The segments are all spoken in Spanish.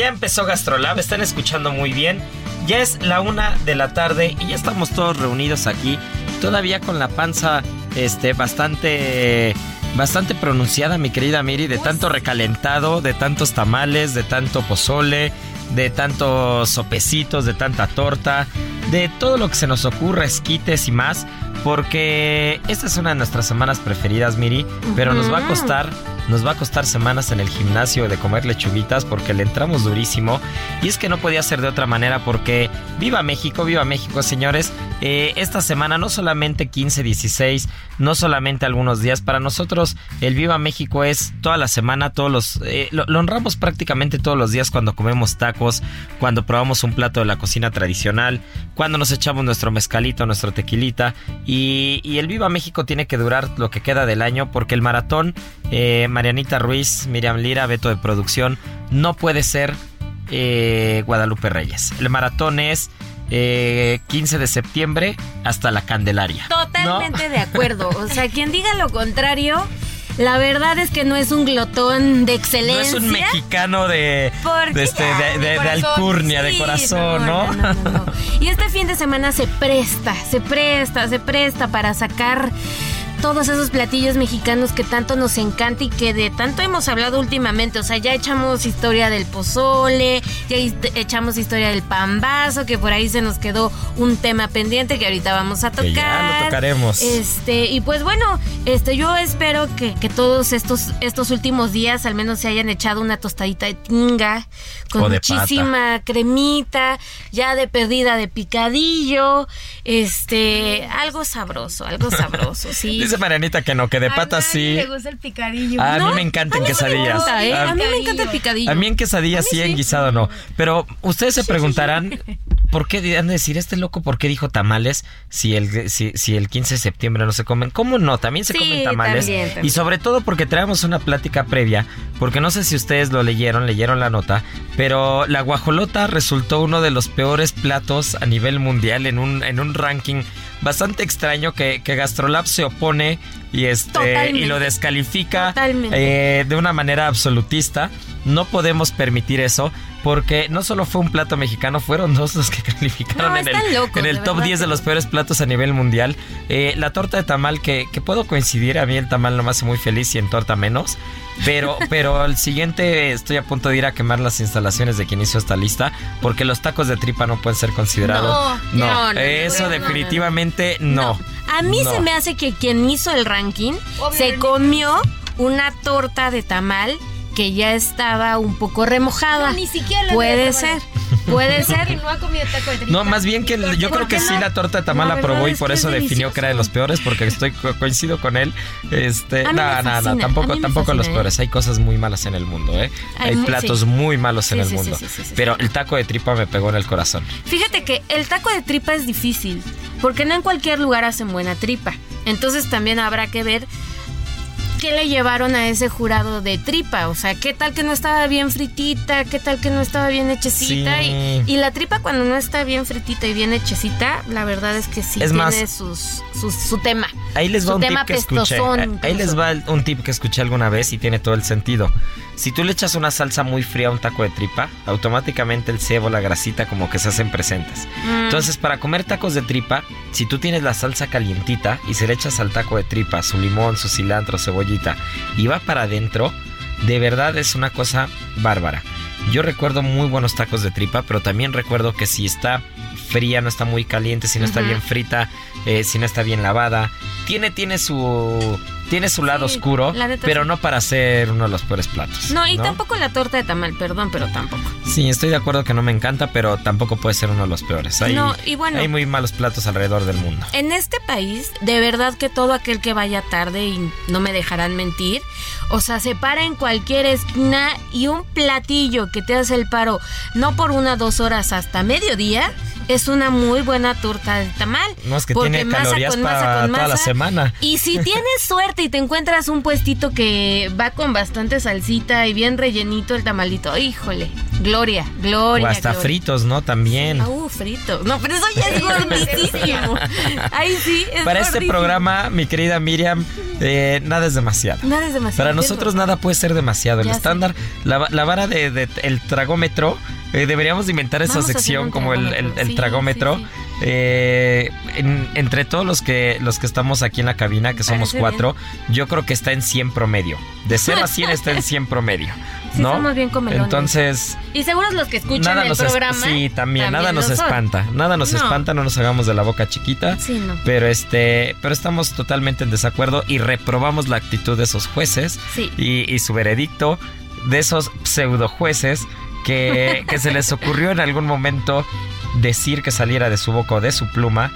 Ya empezó Gastrolab, están escuchando muy bien. Ya es la una de la tarde y ya estamos todos reunidos aquí, todavía con la panza este, bastante, bastante pronunciada, mi querida Miri, de tanto recalentado, de tantos tamales, de tanto pozole, de tantos sopecitos, de tanta torta, de todo lo que se nos ocurra, esquites y más, porque esta es una de nuestras semanas preferidas, Miri, pero nos va a costar nos va a costar semanas en el gimnasio de comer lechuguitas porque le entramos durísimo. Y es que no podía ser de otra manera porque viva México, viva México, señores. Eh, esta semana no solamente 15, 16, no solamente algunos días. Para nosotros el Viva México es toda la semana, todos los... eh, lo, lo honramos prácticamente todos los días cuando comemos tacos, cuando probamos un plato de la cocina tradicional, cuando nos echamos nuestro mezcalito, nuestro tequilita. Y, y el Viva México tiene que durar lo que queda del año porque el maratón... eh, Marianita Ruiz, Miriam Lira, Beto de producción, no puede ser eh, Guadalupe Reyes. El maratón es eh, 15 de septiembre hasta la Candelaria. Totalmente de acuerdo. O sea, quien diga lo contrario, la verdad es que no es un glotón de No excelencia. es un mexicano de, de, este, de, de- de corazón, alcurnia, de corazón, ¿no? no, no, no. Y este fin de semana se presta, se presta, se presta para sacar todos esos platillos mexicanos que tanto nos encanta y que de tanto hemos hablado últimamente. O sea, ya echamos historia del pozole, ya echamos historia del pambazo, que por ahí se nos quedó un tema pendiente que ahorita vamos a tocar. Que ya lo tocaremos. Este, y pues bueno, este, yo espero que, que todos estos, estos últimos días al menos se hayan echado una tostadita de tinga con O de muchísima cremita, ya de perdida de picadillo, este, algo sabroso, algo sabroso, sí. Dice Marianita que no, que de patas sí. Le gusta el picadillo. A ¿No? mí me encantan A mí sí me quesadillas. gusta, ¿eh? A- A mí me encanta el picadillo. A mí en quesadillas sí, en guisado no. Pero ustedes se preguntarán, ¿por qué han de decir este loco por qué dijo tamales si el, si, si el 15 de septiembre no se comen? ¿Cómo no? También se Sí, comen tamales. también, también. Y sobre todo porque traemos una plática previa, porque no sé si ustedes lo leyeron, leyeron la nota, pero la guajolota resultó uno de los peores platos a nivel mundial en un, en un ranking bastante extraño que, que Gastrolab se opone y este Totalmente. y lo descalifica eh, de una manera absolutista. No podemos permitir eso porque no solo fue un plato mexicano, fueron dos los que calificaron No, en el, locos, en el top verdad 10 de los peores platos a nivel mundial. Eh, la torta de tamal que, que puedo coincidir, a mí el tamal no me hace muy feliz y en torta menos. Pero, pero el siguiente estoy a punto de ir a quemar las instalaciones de quien hizo esta lista porque los tacos de tripa no pueden ser considerados. No, no, no, eso definitivamente no. A mí No. se me hace que quien hizo el ranking se comió una torta de tamal que ya estaba un poco remojada. No, ni siquiera la Puede ser. Puede ser. Que no ha comido taco de tripa. No, más bien que yo ¿Por creo que sí la torta de tamal La la probó y por eso es definió que era de los peores porque estoy co- coincido con él. Este, no, no, no, tampoco tampoco los ¿eh? peores, hay cosas muy malas en el mundo, ¿eh? Hay platos sí. muy malos en el sí, mundo. Pero el taco de tripa me pegó en el corazón. Fíjate que el taco de tripa es difícil, porque no en cualquier lugar hacen buena tripa. Entonces también habrá que ver qué le llevaron a ese jurado de tripa. O sea, qué tal que no estaba bien fritita, qué tal que no estaba bien hechecita. Sí. Y, y la tripa cuando no está bien fritita y bien hechecita, la verdad es que sí Es tiene más- sus, sus- su tema. Ahí les va Su un tema tip que escuché. Ahí les va un tip que escuché alguna vez y tiene todo el sentido. Si tú le echas una salsa muy fría a un taco de tripa, automáticamente el cebo, la grasita como que se hacen presentes. Mm. Entonces, para comer tacos de tripa, si tú tienes la salsa calientita y se le echas al taco de tripa su limón, su cilantro, cebollita y va para adentro, de verdad es una cosa bárbara. Yo recuerdo muy buenos tacos de tripa, pero también recuerdo que si está fría, no está muy caliente, si no está bien frita, eh, si no está bien lavada, tiene, tiene su tiene su lado Sí, oscuro, la pero no para ser uno de los peores platos. No, y tampoco la torta de tamal, perdón, pero tampoco. Sí, estoy de acuerdo que no me encanta, pero tampoco puede ser uno de los peores. Hay, No, y bueno. hay muy malos platos alrededor del mundo. En este país, de verdad que todo aquel que vaya tarde, y no me dejarán mentir, o sea, se para en cualquier esquina y un platillo que te hace el paro, no por una dos horas hasta mediodía, es una muy buena torta de tamal. No es que tiene masa calorías masa para con toda la masa. semana. Y si tienes suerte y te encuentras un puestito que va con bastante salsita y bien rellenito el tamalito, híjole, gloria, gloria. O hasta gloria. fritos, ¿no? También. Ah, uh, frito. No, pero eso ya es gordísimo. Ahí sí, es Para este programa, mi querida Miriam, eh, nada es demasiado. Nada es demasiado. Para nosotros nada puede ser demasiado. El Ya estándar, la, la vara de, de- el tragómetro, eh, deberíamos de inventar esa Vamos sección como el, el- tragómetro. el Sí, tragómetro. sí, Eh, en- entre todos los que los que estamos aquí en la cabina, que somos Parece cuatro, yo creo que está en 100 promedio. De 0 a 100 está en 100 promedio. Sí, ¿No? somos bien comelones. Entonces, Y seguros los que escuchan nada el nos es- programa. sí, también, nada nos son. espanta. Nada nos No. espanta, no nos hagamos de la boca chiquita. Sí, no. Pero este, pero estamos totalmente en desacuerdo y reprobamos la actitud de esos jueces Sí. y, y su veredicto de esos pseudo jueces que, que se les ocurrió en algún momento decir que saliera de su boca o de su pluma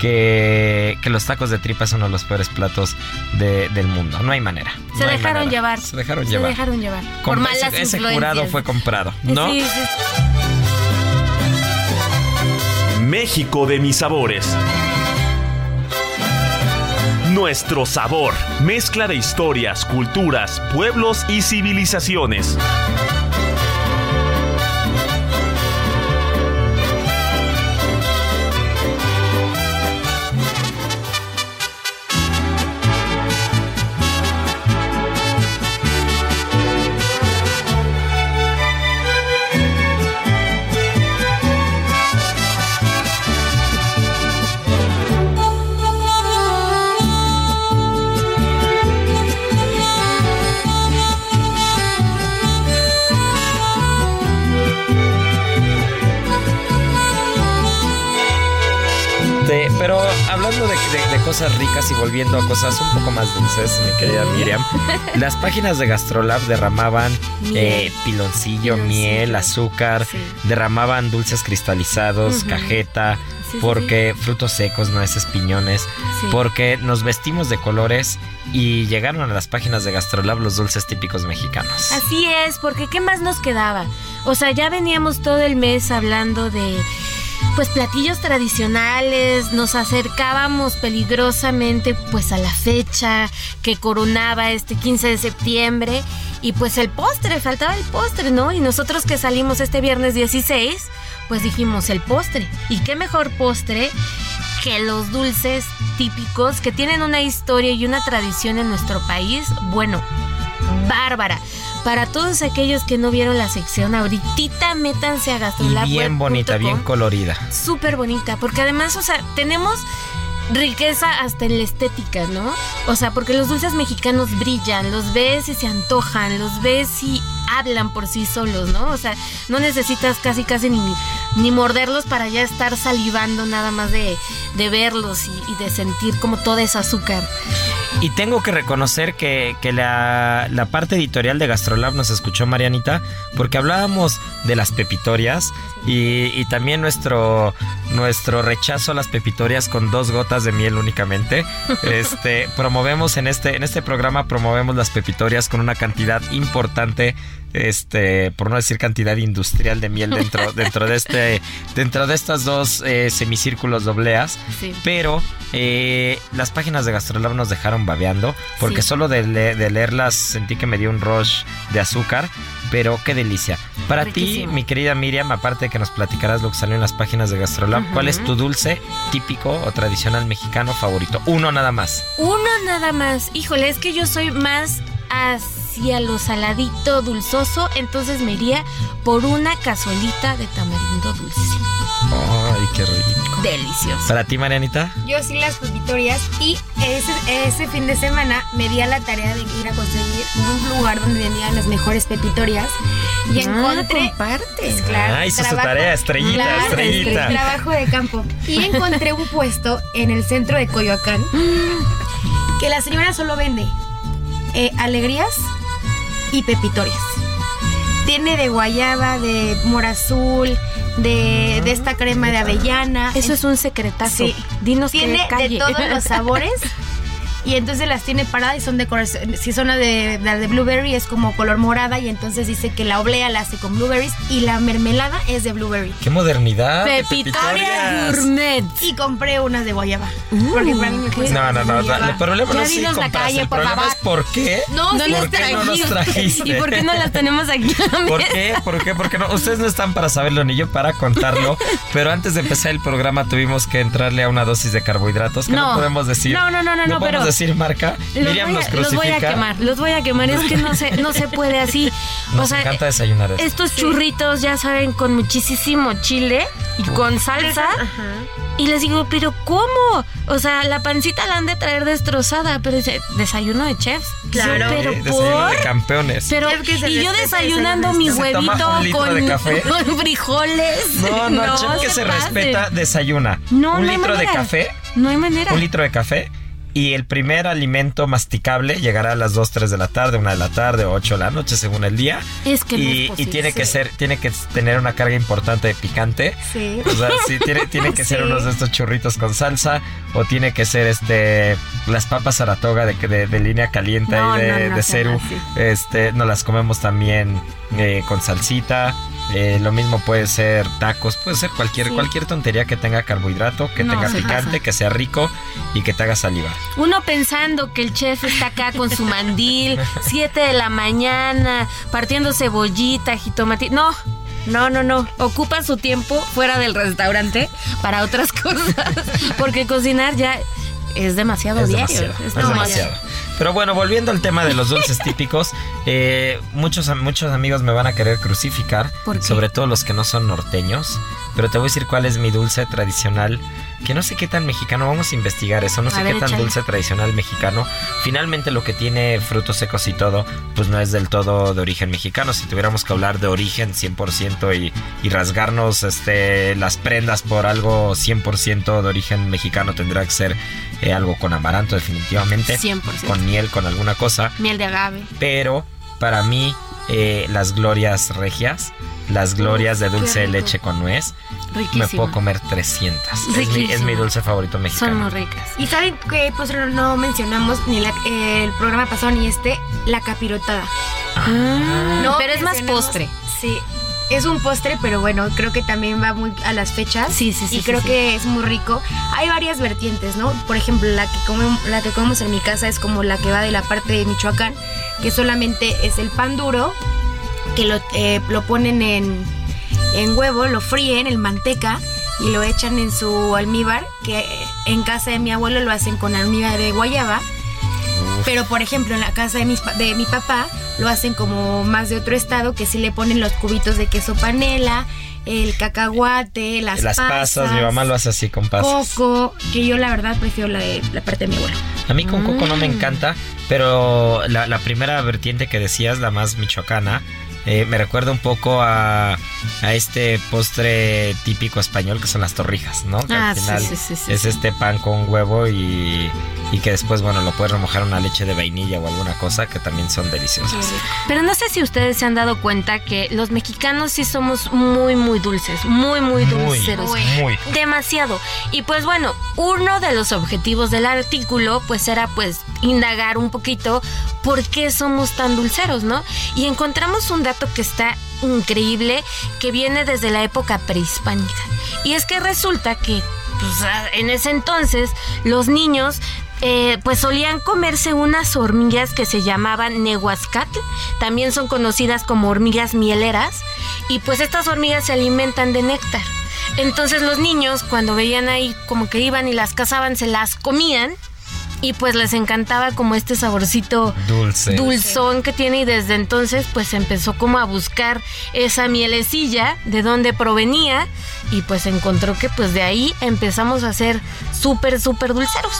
que, que los tacos de tripa son uno de los peores platos de- del mundo. No hay manera. Se no dejaron manera. llevar. Se dejaron Se llevar. dejaron llevar. Con- por malas ese, ese jurado fue comprado, ¿no? Sí, sí. México de mis sabores. Nuestro sabor, mezcla de historias, culturas, pueblos y civilizaciones. Cosas ricas y volviendo a cosas un poco más dulces, mi querida Miriam, las páginas de Gastrolab derramaban eh, piloncillo, Piloncillo. miel, azúcar, Sí. derramaban dulces cristalizados, cajeta, Sí, sí, porque frutos secos, nueces, piñones, Sí. porque nos vestimos de colores y llegaron a las páginas de Gastrolab los dulces típicos mexicanos. Así es, porque ¿qué más nos quedaba? O sea, ya veníamos todo el mes hablando de pues platillos tradicionales, nos acercábamos peligrosamente pues a la fecha que coronaba este 15 de septiembre y pues el postre, faltaba el postre, ¿no? Y nosotros que salimos este viernes 16, pues dijimos el postre. ¿Y qué mejor postre que los dulces típicos que tienen una historia y una tradición en nuestro país? Bueno, bárbara. Para todos aquellos que no vieron la sección, ahorita métanse a y gastrolab.com. bien bonita, bien colorida. Súper bonita, porque además, o sea, tenemos riqueza hasta en la estética, ¿no? O sea, porque los dulces mexicanos brillan, los ves y se antojan, los ves y hablan por sí solos, ¿no? O sea, no necesitas casi casi ni, ni morderlos para ya estar salivando nada más de, de verlos y, y de sentir como todo ese azúcar. Y tengo que reconocer que, que la, la parte editorial de Gastrolab nos escuchó Marianita, porque hablábamos de las pepitorias y, y también nuestro, nuestro rechazo a las pepitorias con dos gotas de miel únicamente. Este, promovemos en este, en este programa promovemos las pepitorias con una cantidad importante este, por no decir cantidad industrial de miel dentro, dentro de este, dentro de estas dos eh, semicírculos dobleas. Sí. Pero eh, las páginas de Gastrolab nos dejaron babeando, porque Sí. solo de, le- de leerlas sentí que me dio un rush de azúcar. Pero qué delicia. Para ti, mi querida Miriam, aparte de que nos platicarás lo que salió en las páginas de Gastrolab. ¿cuál es tu dulce típico o tradicional mexicano favorito? Uno nada más. Uno nada más. Híjole, es que yo soy más hacia lo saladito, dulzoso, entonces me iría por una cazuelita de tamarindo dulce. Ay, qué rico. Delicioso. Para ti, Marianita. Yo sí las pepitorias y ese, ese fin de semana me di a la tarea de ir a conseguir un lugar donde vendían las mejores pepitorias y encontré... compartes. Claro, Ah, hizo su trabajo- tarea, estrellita, Claro, estrellita. Trabajo de campo. Y encontré un puesto en el centro de Coyoacán que la señora solo vende eh, alegrías y pepitorias. Tiene de guayaba, de mora azul, de, de esta crema de avellana. Eso es un secretazo. Sí. Dinos tiene que calle. de todos los sabores. Y entonces las tiene paradas y son de color- Si son las de, las de blueberry es como color morada y entonces dice que la oblea la hace con blueberries y la mermelada es de blueberry. ¡Qué modernidad! de Pepitoria gourmet. Y compré unas de guayaba. Uh, porque para mí me ¿qué? cuesta No, no, no. guayaba. El problema Ya no es si dinos la compras, calle, el por problema favor. es por qué. No, No sí, ¿Por qué no nos trajiste? ¿Y por qué no las tenemos aquí? ¿Por qué? ¿Por qué? Porque no, ustedes no están para saberlo ni yo para contarlo. Pero antes de empezar el programa tuvimos que entrarle a una dosis de carbohidratos que no, No. podemos decir. No, no, no, no, no, podemos pero- decir marca. Los Miriam voy, nos a, los voy a crucifica. quemar, los voy a quemar. Es que no se, no se puede así. Nos o sea, encanta desayunar esto. estos churritos, ya saben, con muchísimo chile y con salsa. Y les digo, ¿pero cómo? O sea, la pancita la han de traer destrozada, pero dice, desayuno de chefs. Claro. Yo, pero Eh, desayuno por. de campeones. Pero, y yo desayunando mi huevito con, de café. con frijoles. no, no, chef que se, respeta desayuna. No, un no hay litro de café, No hay manera. un litro de café. Y el primer alimento masticable llegará a las 2, 3 de la tarde, 1 de la tarde o 8 de la noche según el día. Es que no y, es y tiene que ser, tiene que tener una carga importante de picante. Sí. O sea, sí, tiene, tiene que ser unos de estos churritos con salsa. O tiene que ser este las papas Saratoga de, de, de línea caliente No, y de, no, no de ceru. Este, nos las comemos también eh, con salsita. Eh, lo mismo puede ser tacos, puede ser cualquier, Sí. cualquier tontería que tenga carbohidrato, que No, tenga picante, pasa. que sea rico y que te haga salivar. Uno pensando que el chef está acá con su mandil, 7 de la mañana, partiendo cebollita, jitomate. No, no, no, no. Ocupa su tiempo fuera del restaurante para otras cosas. Porque cocinar ya es demasiado Es diario. demasiado, Es es demasiado. Pero bueno, volviendo al tema de los dulces típicos, eh, muchos, muchos amigos me van a querer crucificar, sobre todo los que no son norteños. Pero te voy a decir cuál es mi dulce tradicional, que no sé qué tan mexicano, vamos a investigar eso, no sé ver, qué tan échale. dulce tradicional mexicano. Finalmente lo que tiene frutos secos y todo, pues no es del todo de origen mexicano. Si tuviéramos que hablar de origen 100% y, y rasgarnos este, las prendas por algo 100% de origen mexicano, tendrá que ser eh, algo con amaranto definitivamente. 100%. Con miel, con alguna cosa. Miel de agave. Pero para mí eh, las glorias regias, las glorias de dulce de leche con nuez, me Riquísimo. puedo comer 300. Es mi, es mi dulce favorito mexicano. Son muy ricas. Y saben que pues no- mencionamos ni la- el programa pasado ni este, la capirotada. Ah, No pero es más postre. Sí, es un postre, pero bueno, creo que también va muy a las fechas. Sí, sí, sí, Y sí, creo sí. que es muy rico. Hay varias vertientes, ¿no? Por ejemplo, la que, comemos, la que comemos en mi casa es como la que va de la parte de Michoacán, que solamente es el pan duro, que lo, eh, lo ponen en, en huevo, lo fríen en manteca y lo echan en su almíbar, que en casa de mi abuelo lo hacen con almíbar de guayaba. Pero por ejemplo en la casa de, mis de mi papá lo hacen como más de otro estado que sí le ponen los cubitos de queso panela, el cacahuate, las, Las pasas, mi mamá lo hace así con pasas. coco, que yo la verdad prefiero la, de, la parte de mi abuelo. A mí con coco no me Mm. encanta, pero la, la primera vertiente que decías, la más michoacana, eh, me recuerda un poco a, a este postre típico español que son las torrijas, ¿no? Que Ah, al sí, final sí, sí, sí, es este pan con huevo y, y que después, bueno, lo puedes remojar una leche de vainilla o alguna cosa que también son deliciosas. Pero no sé si ustedes se han dado cuenta que los mexicanos sí somos muy, muy dulces, muy, muy dulceros. muy. Demasiado. Y pues bueno, uno de los objetivos del artículo pues era pues indagar un poquito por qué somos tan dulceros, ¿no? Y encontramos un dato que está increíble que viene desde la época prehispánica. Y es que resulta que pues, en ese entonces los niños eh, pues solían comerse unas hormigas que se llamaban nehuascatl, también son conocidas como hormigas mieleras, y pues estas hormigas se alimentan de néctar. Entonces los niños cuando veían ahí como que iban y las cazaban, se las comían y pues les encantaba como este saborcito Dulce. dulzón que tiene y desde entonces pues empezó como a buscar esa mielecilla de dónde provenía y pues encontró que pues de ahí empezamos a ser súper súper dulceros.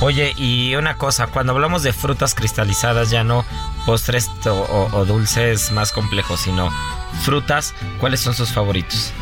Oye, y una cosa, cuando hablamos de frutas cristalizadas, ya no postres o, dulces más complejos, sino frutas, ¿cuáles son sus favoritos?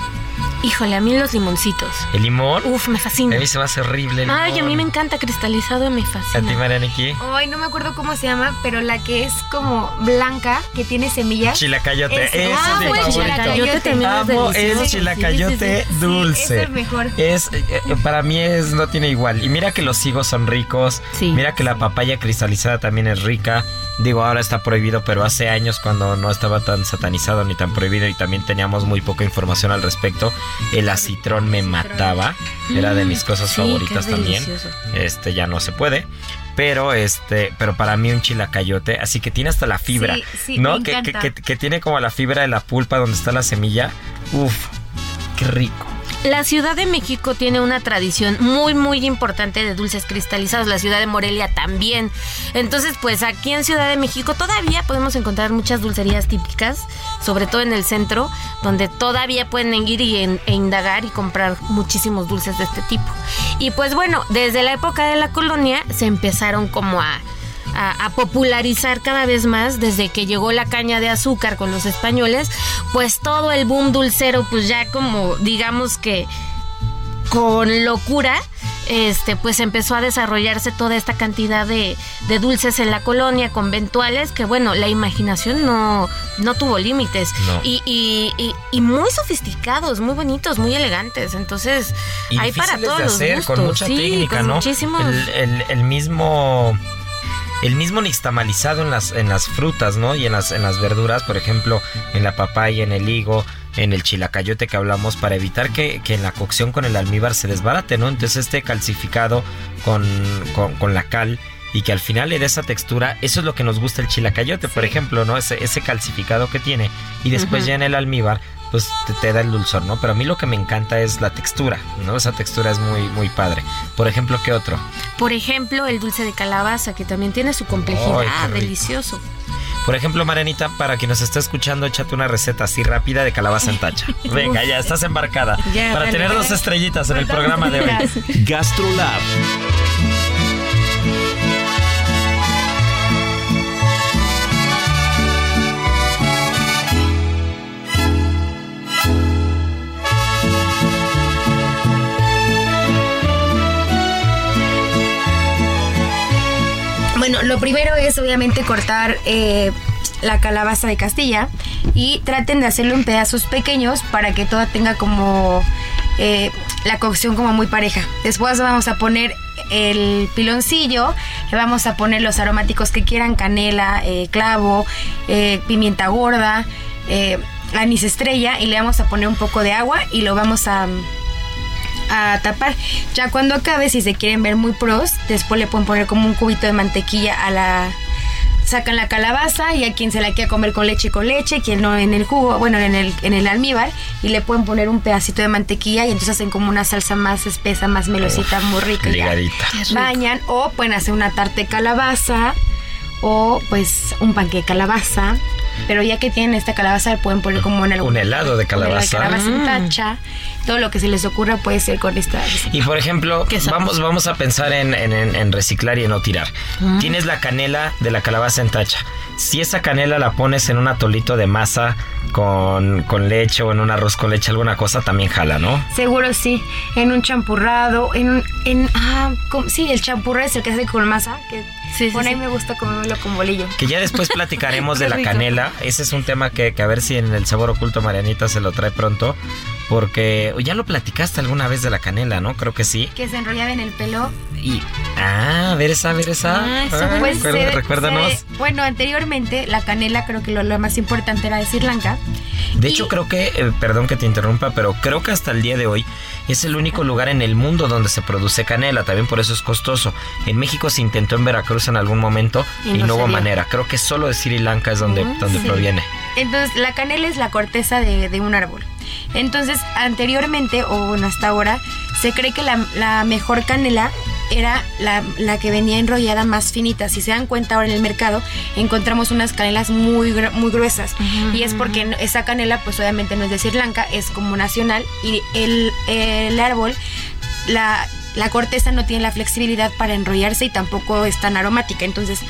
Híjole, a mí los limoncitos. ¿El limón? Uf, me A fascina. mí se me hace horrible el Ay, a mí me limón. encanta cristalizado y me ¿A ti, fascina. Marianiki? Ay, no me acuerdo cómo se llama, pero la que es como blanca, que tiene semillas. Chilacayote. Ese. Ese Ah, es mi bueno, favorito. chilacayote también es Amo el chilacayote Sí, dulce. es el mejor. Es, eh, eh, para mí es, no tiene igual. Y mira que los higos son ricos. Sí. Mira que la papaya cristalizada también es rica. Digo, ahora está prohibido, pero hace años cuando no estaba tan satanizado ni tan prohibido y también teníamos muy poca información al respecto, el acitrón me mataba. Era de mis cosas Sí, que favoritas también. Este ya no se puede. Pero este, pero para mí un chilacayote, así que tiene hasta la fibra, Sí, sí, ¿no? me Que, que, que- que tiene como la fibra de la pulpa donde está la semilla. Uf, qué rico. La Ciudad de México tiene una tradición muy, muy importante de dulces cristalizados. La ciudad de Morelia también. Entonces, pues aquí en Ciudad de México todavía podemos encontrar muchas dulcerías típicas, sobre todo en el centro, donde todavía pueden ir y e indagar y comprar muchísimos dulces de este tipo. Y pues bueno, desde la época de la colonia se empezaron como a a, a popularizar cada vez más desde que llegó la caña de azúcar con los españoles, pues todo el boom dulcero, pues ya como digamos que con locura, este, pues empezó a desarrollarse toda esta cantidad de, de dulces en la colonia, conventuales, que bueno, la imaginación no, no tuvo límites. No. Y, y- y- y muy sofisticados, muy bonitos, muy elegantes. Entonces, hay para todos de los gustos. con mucha sí, técnica, con ¿no? Muchísimos. El, el- el mismo el mismo nixtamalizado en las en las frutas, ¿no? Y en las en las verduras, por ejemplo, en la papaya, en el higo, en el chilacayote que hablamos para evitar que, que en la cocción con el almíbar se desbarate, ¿no? Entonces este calcificado con, con, con la cal y que al final le dé esa textura, eso es lo que nos gusta el chilacayote, por ejemplo, ¿no? Ese, ese calcificado que tiene y después ya en el almíbar pues te, te da el dulzor, ¿no? Pero a mí lo que me encanta es la textura, ¿no? Esa textura es muy, muy padre. Por ejemplo, ¿qué otro? Por ejemplo, el dulce de calabaza, que también tiene su complejidad, Ay, qué rico. delicioso. Por ejemplo, Marianita, para quien nos está escuchando, échate una receta así rápida de calabaza en tacha. Venga, ya estás embarcada. Ya, para dale. tener dos estrellitas en el programa de hoy. GastroLab. Lo primero es obviamente cortar eh, la calabaza de Castilla y traten de hacerlo en pedazos pequeños para que todo tenga como eh, la cocción como muy pareja. Después vamos a poner el piloncillo, le vamos a poner los aromáticos que quieran, canela, eh, clavo, pimienta gorda, anís estrella y le vamos a poner un poco de agua y lo vamos a a tapar. Ya cuando acabe, si se quieren ver muy pros, después le pueden poner como un cubito de mantequilla a la sacan la calabaza y a quien se la quiera comer con leche con leche, quien no en el jugo, bueno, en el en el almíbar y le pueden poner un pedacito de mantequilla y entonces hacen como una salsa más espesa, más melosita, muy rica. Ligadita. Bañan o pueden hacer una tarta de calabaza o pues un panque de calabaza. Pero ya que tienen esta calabaza, pueden poner como en algún Un helado de calabaza. De calabaza en Mm. tacha. Todo lo que se les ocurra puede ser con esta. Y por ejemplo, vamos, vamos a pensar en, en- en- en reciclar y en no tirar. Tienes la canela de la calabaza en tacha. si esa canela la pones en un atolito de masa con, con leche o en un arroz con leche, alguna cosa, también jala, ¿no? Seguro sí. En un champurrado, en un. En, ah, sí, el champurrado es el que hace con masa. Que Sí, sí, bueno, a sí. mí me gusta comérmelo con bolillo. Que ya después platicaremos de la rico. canela. Ese es un tema que, que a ver si en el sabor oculto Marianita se lo trae pronto. Porque ya lo platicaste alguna vez de la canela, ¿no? Creo que sí. Que se enrollaba en el pelo. Y. Ah, a ver esa, a ver esa. Ah, está Ah. Pues se- recuérdanos. se- bueno, anteriormente la canela creo que lo, lo más importante era de Sri Lanka. De Y- hecho, creo que, eh, perdón que te interrumpa, pero creo que hasta el día de hoy es el único lugar en el mundo donde se produce canela, también por eso es costoso. En México se intentó en Veracruz en algún momento y, Y no hubo manera. Creo que solo de Sri Lanka es donde, Mm, donde sí. proviene. Entonces, la canela es la corteza de, de un árbol. Entonces, anteriormente, o bueno, hasta ahora, se cree que la, la mejor canela era la, la que venía enrollada más finita. Si se dan cuenta ahora en el mercado, encontramos unas canelas muy, muy gruesas. Y es porque esa canela, pues obviamente no es de Sri Lanka, es como nacional. Y el, el árbol, la, la corteza no tiene la flexibilidad para enrollarse y tampoco es tan aromática. Entonces,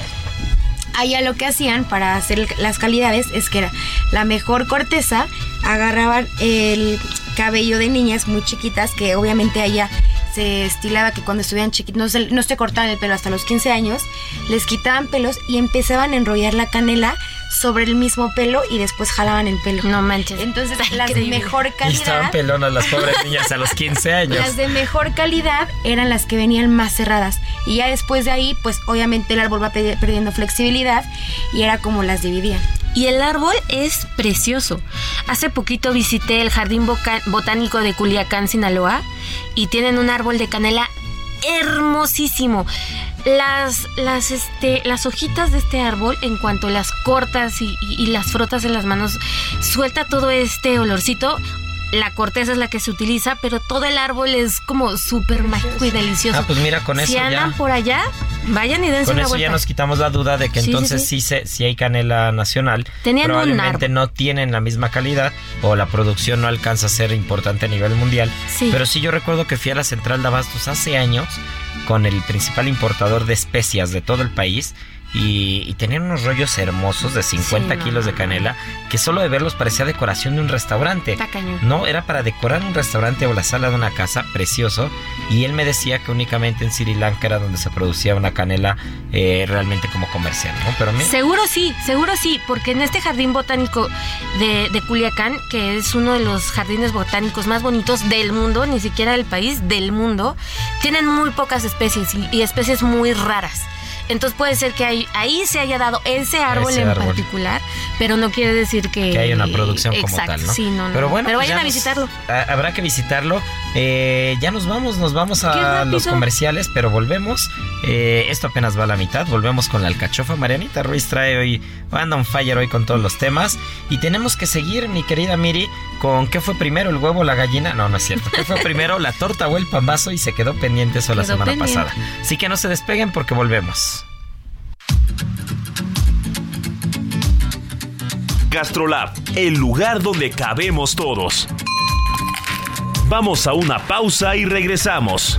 allá lo que hacían para hacer las calidades es que era la mejor corteza, agarraban el cabello de niñas muy chiquitas, que obviamente allá se estilaba que cuando estuvieran chiquitos no se, no se cortaban el pelo hasta los 15 años, les quitaban pelos y empezaban a enrollar la canela sobre el mismo pelo y después jalaban el pelo. No manches. Entonces las de mejor Y estaban calidad pelonas las pobres niñas a los 15 años. las de mejor calidad eran las que venían más cerradas. Y ya después de ahí, pues obviamente el árbol va pe- perdiendo flexibilidad y era como las dividían. Y el árbol es precioso. Hace poquito visité el Jardín Boca- Botánico de Culiacán, Sinaloa, y tienen un árbol de canela hermosísimo. Las, las, este, las hojitas de este árbol, en cuanto las cortas y, y- las frotas en las manos, suelta todo este olorcito. La corteza es la que se utiliza, pero todo el árbol es como súper mágico y delicioso. Ah, pues mira, con si eso andan ya. por allá, vayan y dense Con una eso vuelta. ya nos quitamos la duda de que Sí, entonces sí. sí, se, sí hay canela nacional. Tenían un Probablemente árbol. no tienen la misma calidad o la producción no alcanza a ser importante a nivel mundial. Sí. Pero sí yo recuerdo que fui a la central de abastos hace años con el principal importador de especias de todo el país y, y tenían unos rollos hermosos de 50 Sí, no, kilos de canela que solo de verlos parecía decoración de un restaurante. No, era para decorar un restaurante o la sala de una casa, precioso. Y él me decía que únicamente en Sri Lanka era donde se producía una canela eh, realmente como comercial, ¿no? Pero mira, Seguro sí, seguro sí, porque en este jardín botánico de, de Culiacán, que es uno de los jardines botánicos más bonitos del mundo, ni siquiera del país, del mundo, tienen muy pocas especies y, y especies muy raras. Entonces puede ser que ahí, ahí se haya dado ese árbol Ese en árbol. particular, pero no quiere decir que... que hay una producción como tal, ¿no? Sí, no, no. Pero bueno, pero pues vayan ya a visitarlo. ha- habrá que visitarlo. Eh, ya nos vamos, nos vamos a los comerciales, pero volvemos. Eh, esto apenas va a la mitad. Volvemos con la alcachofa. Marianita Ruiz trae hoy, anda on fire hoy con todos los temas. Y tenemos que seguir, mi querida Miri, con qué fue primero, el huevo o la gallina. No, no es cierto. ¿Qué fue primero, la torta o el pambazo? Y se quedó pendiente eso la semana pendiente. pasada. Así que no se despeguen porque volvemos. Gastrolab, el lugar donde cabemos todos. Vamos a una pausa y regresamos.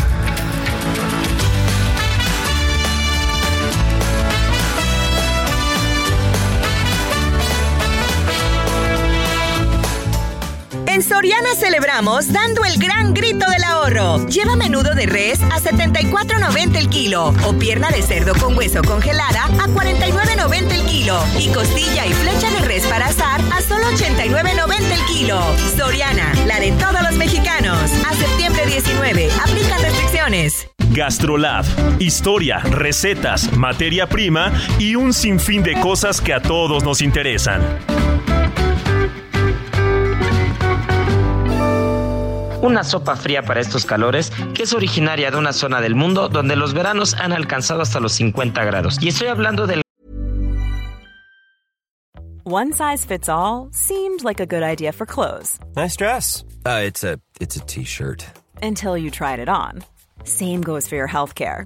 Soriana celebramos dando el gran grito del ahorro. Lleva menudo de res a 74.90 el kilo o pierna de cerdo con hueso congelada a 49.90 el kilo y costilla y flecha de res para asar a solo 89.90 el kilo. Soriana, la de todos los mexicanos. A septiembre 19, aplican restricciones. Gastrolab, historia, recetas, materia prima y un sinfín de cosas que a todos nos interesan. Una sopa fría para estos calores que es originaria de una zona del mundo donde los veranos han alcanzado hasta los 50 grados. Y estoy hablando del One size fits all seemed like a good idea for clothes. Nice dress. Uh, it's a it's a t-shirt. until you tried it on. Same goes for your healthcare.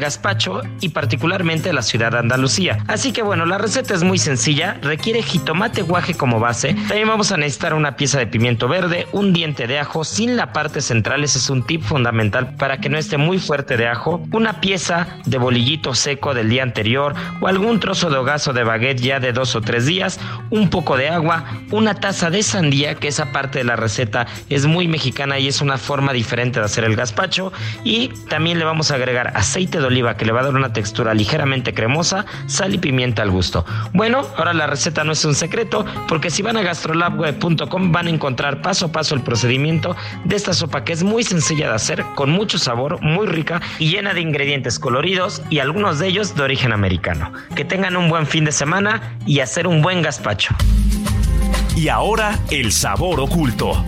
gazpacho y particularmente la ciudad de Andalucía. Así que bueno, la receta es muy sencilla, requiere jitomate guaje como base. También vamos a necesitar una pieza de pimiento verde, un diente de ajo sin la parte central, ese es un tip fundamental para que no esté muy fuerte de ajo, una pieza de bolillito seco del día anterior o algún trozo de hogazo de baguette ya de dos o tres días, un poco de agua, una taza de sandía, que esa parte de la receta es muy mexicana y es una forma diferente de hacer el gazpacho y también le vamos a agregar aceite de oliva que le va a dar una textura ligeramente cremosa, sal y pimienta al gusto. Bueno, ahora la receta no es un secreto porque si van a gastrolabweb.com van a encontrar paso a paso el procedimiento de esta sopa que es muy sencilla de hacer, con mucho sabor, muy rica y llena de ingredientes coloridos y algunos de ellos de origen americano. Que tengan un buen fin de semana y hacer un buen gazpacho. Y ahora el sabor oculto.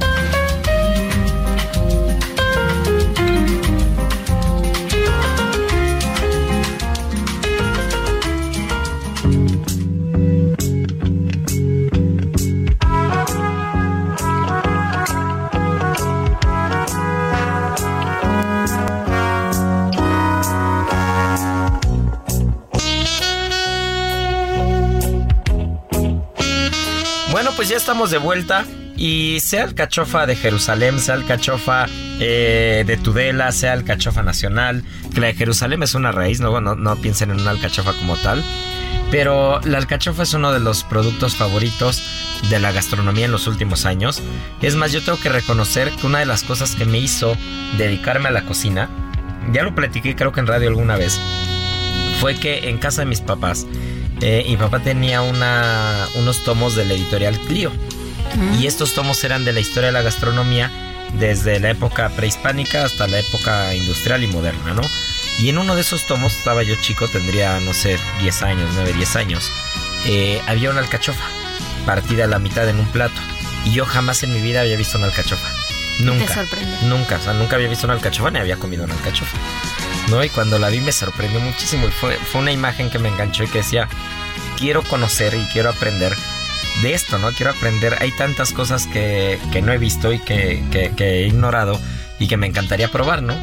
Pues ya estamos de vuelta. Y sea el cachofa de Jerusalén, sea el cachofa eh, de Tudela, sea el cachofa nacional, que la de Jerusalén es una raíz, no, no piensen en una alcachofa como tal. Pero la alcachofa es uno de los productos favoritos de la gastronomía en los últimos años. Es más, yo tengo que reconocer que una de las cosas que me hizo dedicarme a la cocina, ya lo platiqué creo que en radio alguna vez, fue que en casa de mis papás, eh, mi papá tenía una, unos tomos de la editorial Clio. Y estos tomos eran de la historia de la gastronomía desde la época prehispánica hasta la época industrial y moderna, ¿no? Y en uno de esos tomos, estaba yo chico, tendría, no sé, 10 años, 9, 10 años, eh, había una alcachofa partida a la mitad en un plato. Y yo jamás en mi vida había visto una alcachofa. Nunca. Te sorprendió. Nunca, o sea, nunca había visto una alcachofa ni había comido una alcachofa. ¿No? Y cuando la vi me sorprendió muchísimo. Y fue, fue una imagen que me enganchó y que decía, quiero conocer y quiero aprender de esto, ¿no? Quiero aprender. Hay tantas cosas que, que no he visto y que, que- que he ignorado y que me encantaría probar, ¿no?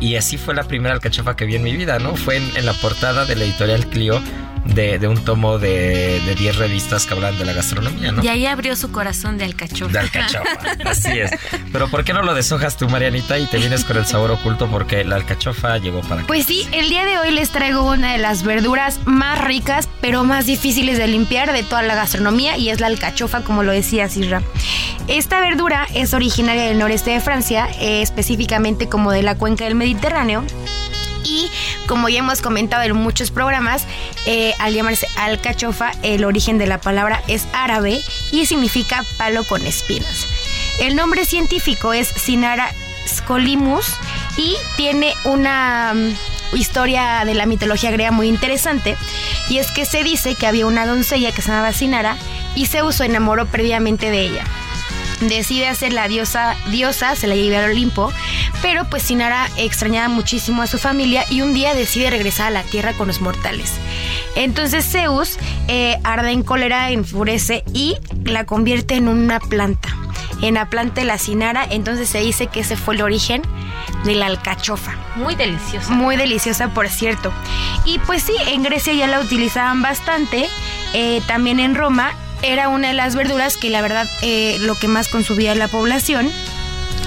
Y así fue la primera alcachofa que vi en mi vida, ¿no? Fue en, en la portada de la editorial Clio de, de un tomo de, de 10 revistas que hablan de la gastronomía, ¿no? Y ahí abrió su corazón de alcachofa. De alcachofa, así es. Pero ¿por qué no lo deshojas tú, Marianita, y te vienes con el sabor oculto? Porque la alcachofa llegó para acá. Pues sí, el día de hoy les traigo una de las verduras más ricas, pero más difíciles de limpiar de toda la gastronomía y es la alcachofa, como lo decía Sirra. Esta verdura es originaria del noreste de Francia, eh, específicamente como de la cuenca del Mediterráneo. Y como ya hemos comentado en muchos programas, eh, al llamarse alcachofa, el origen de la palabra es árabe y significa palo con espinas. El nombre científico es Sinara scolimus y tiene una mm, historia de la mitología griega muy interesante. Y es que se dice que había una doncella que se llamaba Sinara y Zeus se enamoró previamente de ella decide hacer la diosa, diosa, se la lleva al Olimpo, pero pues Sinara extrañaba muchísimo a su familia y un día decide regresar a la tierra con los mortales. Entonces Zeus eh, arde en cólera, enfurece y la convierte en una planta. En la planta de la Sinara, entonces se dice que ese fue el origen de la alcachofa. Muy delicioso. Muy deliciosa, por cierto. Y pues sí, en Grecia ya la utilizaban bastante. eh, también en Roma era una de las verduras que la verdad eh, lo que más consumía la población.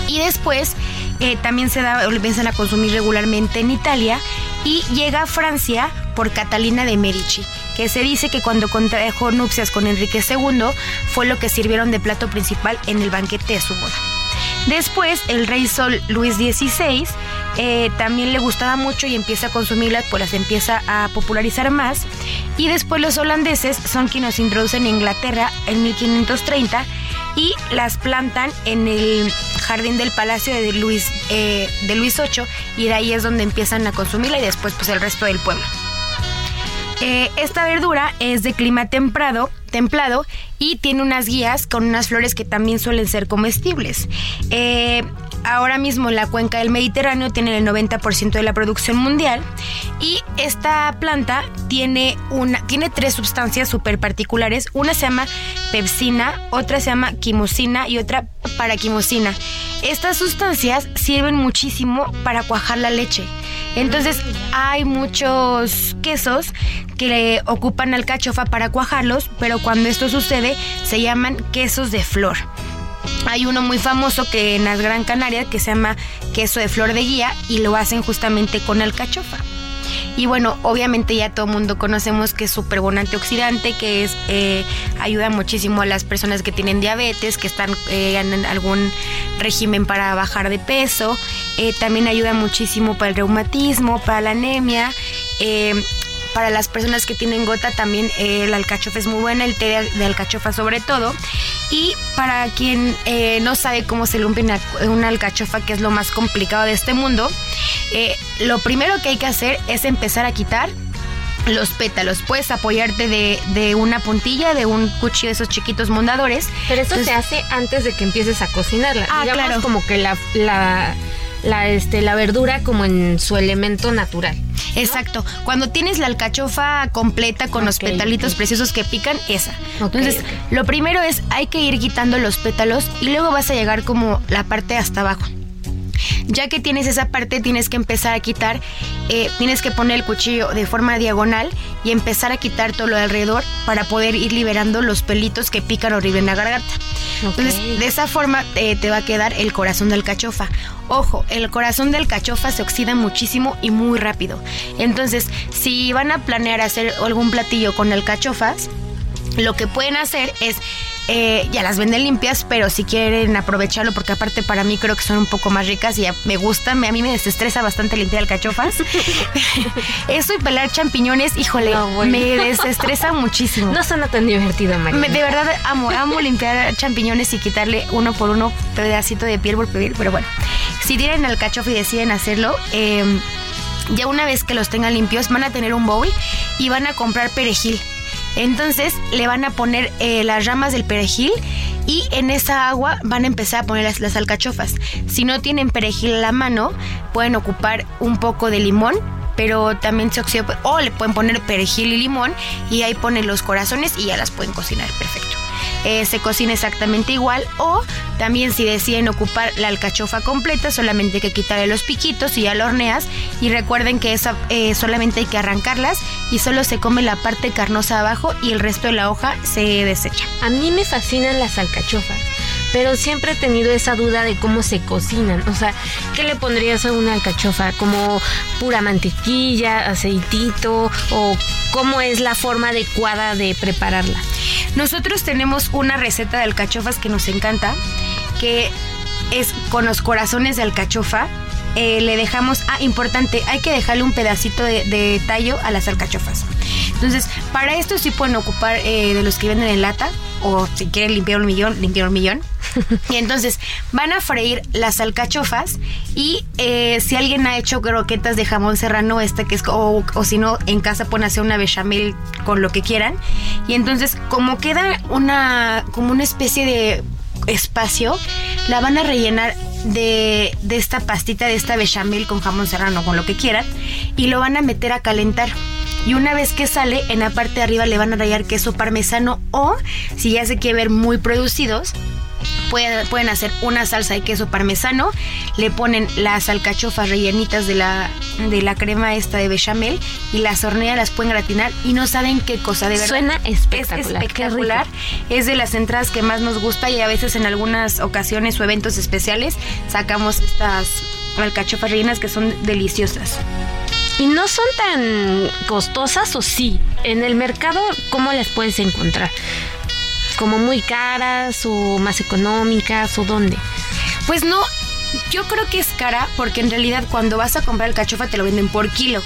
Y después eh, también se da, empiezan a consumir regularmente en Italia y llega a Francia por Catalina de Medici, que se dice que cuando contrajo nupcias con Enrique II fue lo que sirvieron de plato principal en el banquete de su boda. Después, el rey Sol Luis XVI eh, también le gustaba mucho y empieza a consumirlas, pues las empieza a popularizar más. Y después los holandeses son quienes introducen en Inglaterra en 1530 y las plantan en el jardín del palacio de Luis, eh, de Luis VIII y de ahí es donde empiezan a consumirla y después pues el resto del pueblo. Eh, esta verdura es de clima templado, templado y tiene unas guías con unas flores que también suelen ser comestibles. Eh, ahora mismo la cuenca del Mediterráneo tiene el 90% de la producción mundial y esta planta tiene, una, tiene tres sustancias súper particulares. Una se llama pepsina, otra se llama quimosina y otra paraquimosina. Estas sustancias sirven muchísimo para cuajar la leche. Entonces hay muchos quesos que ocupan alcachofa para cuajarlos, pero cuando esto sucede se llaman quesos de flor. Hay uno muy famoso que en las Gran Canaria que se llama queso de flor de guía y lo hacen justamente con alcachofa. Y bueno, obviamente ya todo el mundo conocemos que es súper buen antioxidante, que es eh, ayuda muchísimo a las personas que tienen diabetes, que están eh, en algún régimen para bajar de peso. Eh, también ayuda muchísimo para el reumatismo, para la anemia. Para las personas que tienen gota también el alcachofa es muy buena, el té de, alcachofa sobre todo. Y para quien no sabe cómo se limpia una, alcachofa, que es lo más complicado de este mundo, lo primero que hay que hacer es empezar a quitar los pétalos. Puedes apoyarte de, una puntilla, de un cuchillo de esos chiquitos mondadores. Pero eso se hace antes de que empieces a cocinarla. Ah, claro. como que la, la, la, este, la verdura como en su elemento natural. Exacto. Cuando tienes la alcachofa completa con los petalitos preciosos que pican, esa. Entonces, lo primero es hay que ir quitando los pétalos y luego vas a llegar como la parte hasta abajo. Ya que tienes esa parte, tienes que empezar a quitar, eh, tienes que poner el cuchillo de forma diagonal y empezar a quitar todo lo de alrededor para poder ir liberando los pelitos que pican horrible en la garganta. Entonces, de esa forma eh, te va a quedar el corazón del cachofa. Ojo, el corazón del cachofa se oxida muchísimo y muy rápido. Entonces, si van a planear hacer algún platillo con alcachofas, lo que pueden hacer es eh, ya las venden limpias, pero si quieren aprovecharlo, porque aparte para mí creo que son un poco más ricas y ya me gustan, a mí me desestresa bastante limpiar alcachofas. Eso y pelar champiñones, híjole, me desestresa muchísimo. No suena tan divertido, María. de verdad amo, amo limpiar champiñones y quitarle uno por uno pedacito de piel por pedir, pero bueno, si tienen alcachofa y deciden hacerlo, em, ya una vez que los tengan limpios, van a tener un bowl y van a comprar perejil. Entonces le van a poner eh, las ramas del perejil y en esa agua van a empezar a poner las, alcachofas. Si no tienen perejil a la mano, pueden ocupar un poco de limón pero también se oxida o le pueden poner perejil y limón y ahí ponen los corazones y ya las pueden cocinar perfecto. Eh, se cocina exactamente igual o también si deciden ocupar la alcachofa completa solamente hay que quitarle los piquitos y ya lo horneas y recuerden que esa eh, solamente hay que arrancarlas y solo se come la parte carnosa abajo y el resto de la hoja se desecha. A mí me fascinan las alcachofas pero siempre he tenido esa duda de cómo se cocinan. O sea, ¿qué le pondrías a una alcachofa? ¿Como pura mantequilla, aceitito? ¿O cómo es la forma adecuada de prepararla? Nosotros tenemos una receta de alcachofas que nos encanta, que es con los corazones de alcachofa. Eh, le dejamos, ah, importante, hay que dejarle un pedacito de, tallo a las alcachofas. Entonces, para esto sí pueden ocupar eh, de los que venden en lata, o si quieren limpiar un millón, limpiar un millón. y entonces van a freír las alcachofas y eh, si alguien ha hecho croquetas de jamón serrano, este que es, o, si no, en casa pueden hacer una bechamel con lo que quieran. Y entonces, como queda una, como una especie de espacio, la van a rellenar de, de, esta pastita, de esta bechamel con jamón serrano, con lo que quieran, y lo van a meter a calentar. Y una vez que sale, en la parte de arriba le van a rayar queso parmesano o si ya se quiere ver muy producidos, Pueden, pueden, hacer una salsa de queso parmesano, le ponen las alcachofas rellenitas de la, de la crema esta de bechamel y las hornean, las pueden gratinar y no saben qué cosa, de verdad. Suena espectacular. Es espectacular. Es de las entradas que más nos gusta y a veces en algunas ocasiones o eventos especiales sacamos estas alcachofas rellenas que son deliciosas. ¿Y no son tan costosas o sí? En el mercado, ¿cómo las puedes encontrar? ¿Como muy caras o más económicas o dónde? Pues no, yo creo que es cara porque en realidad cuando vas a comprar alcachofa te lo venden por kilo.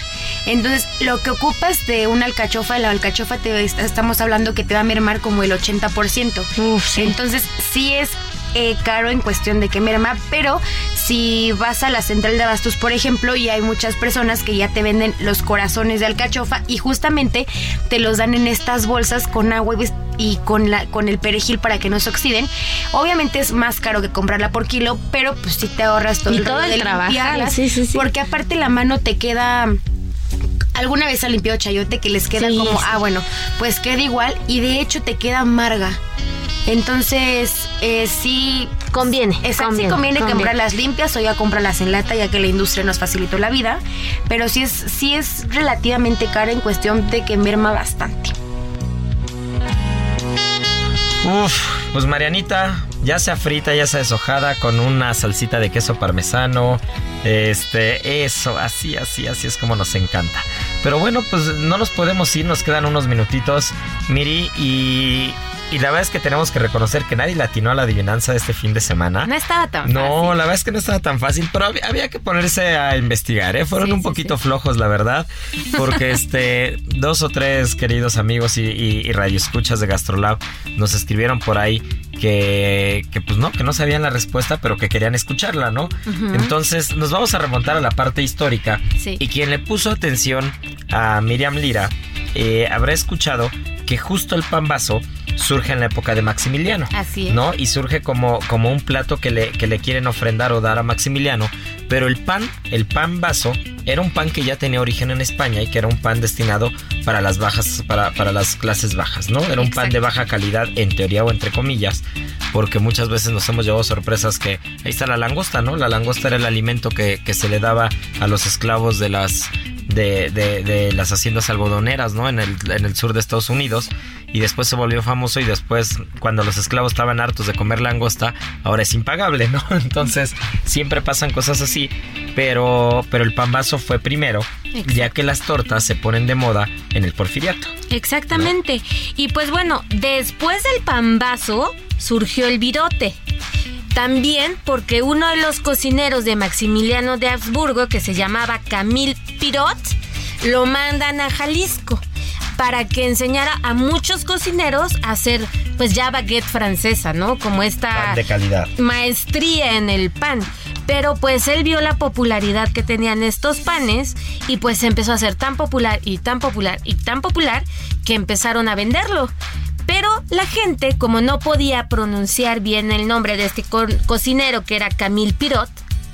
Entonces, lo que ocupas de una alcachofa, la alcachofa te estamos hablando que te va a mermar como el 80%. Uf, Entonces, sí es eh, caro en cuestión de que merma, pero si vas a la central de abastos, por ejemplo, y hay muchas personas que ya te venden los corazones de alcachofa y justamente te los dan en estas bolsas con agua y con, la, con el perejil para que no se oxiden. Obviamente es más caro que comprarla por kilo, pero pues si te ahorras todo Y el todo trabajo, sí, sí, sí. Porque aparte la mano te queda alguna vez ha limpiado chayote que les queda Sí, como, sí. ah, bueno, pues queda igual y de hecho te queda amarga. Entonces, eh, sí. Conviene, Exacto, conviene, sí conviene conviene. comprarlas limpias o ya comprarlas en lata, ya que la industria nos facilitó la vida. Pero sí es, sí es relativamente cara en cuestión de que merma bastante. Uf, pues Marianita, ya sea frita, ya sea deshojada, con una salsita de queso parmesano. Este, eso, así, así, así es como nos encanta. Pero bueno, pues no nos podemos ir, nos quedan unos minutitos, Miri, y, y la verdad es que tenemos que reconocer que nadie latinó a la adivinanza de este fin de semana. No estaba tan No, fácil. la verdad es que no estaba tan fácil, pero había, había que ponerse a investigar, ¿eh? Fueron Sí, un sí, poquito flojos, la verdad, porque este, dos o tres queridos amigos y, y, y radioescuchas de Gastrolab nos escribieron por ahí que, que, pues no, que no sabían la respuesta, pero que querían escucharla, ¿no? Entonces nos vamos a remontar a la parte histórica Sí. y quien le puso atención a Miriam Lira eh, habrá escuchado que justo el pan vaso surge en la época de Maximiliano. Así es. ¿no? Y surge como, como un plato que le, que le quieren ofrendar o dar a Maximiliano. Pero el pan, el pan vaso, era un pan que ya tenía origen en España y que era un pan destinado para las bajas, para, para las clases bajas, ¿no? Era un pan de baja calidad, en teoría o entre comillas, porque muchas veces nos hemos llevado sorpresas que ahí está la langosta, ¿no? La langosta era el alimento que, que se le daba a los esclavos de las de, de- de las haciendas algodoneras, ¿no? En el, en el sur de Estados Unidos. Y después se volvió famoso y después, cuando los esclavos estaban hartos de comer langosta, ahora es impagable, ¿no? Entonces, siempre pasan cosas así. Pero, pero el pambazo fue primero, ya que las tortas se ponen de moda en el porfiriato. Exactamente. Y pues bueno, después del pambazo surgió el virote. También porque uno de los cocineros de Maximiliano de Habsburgo, que se llamaba Camille Pirot, lo mandan a Jalisco para que enseñara a muchos cocineros a hacer pues ya baguette francesa, ¿no? Como esta Pan de calidad. maestría en el pan. Pero pues él vio la popularidad que tenían estos panes y pues empezó a ser tan popular y tan popular y tan popular que empezaron a venderlo. Pero la gente, como no podía pronunciar bien el nombre de este co- cocinero que era Camille Pirot,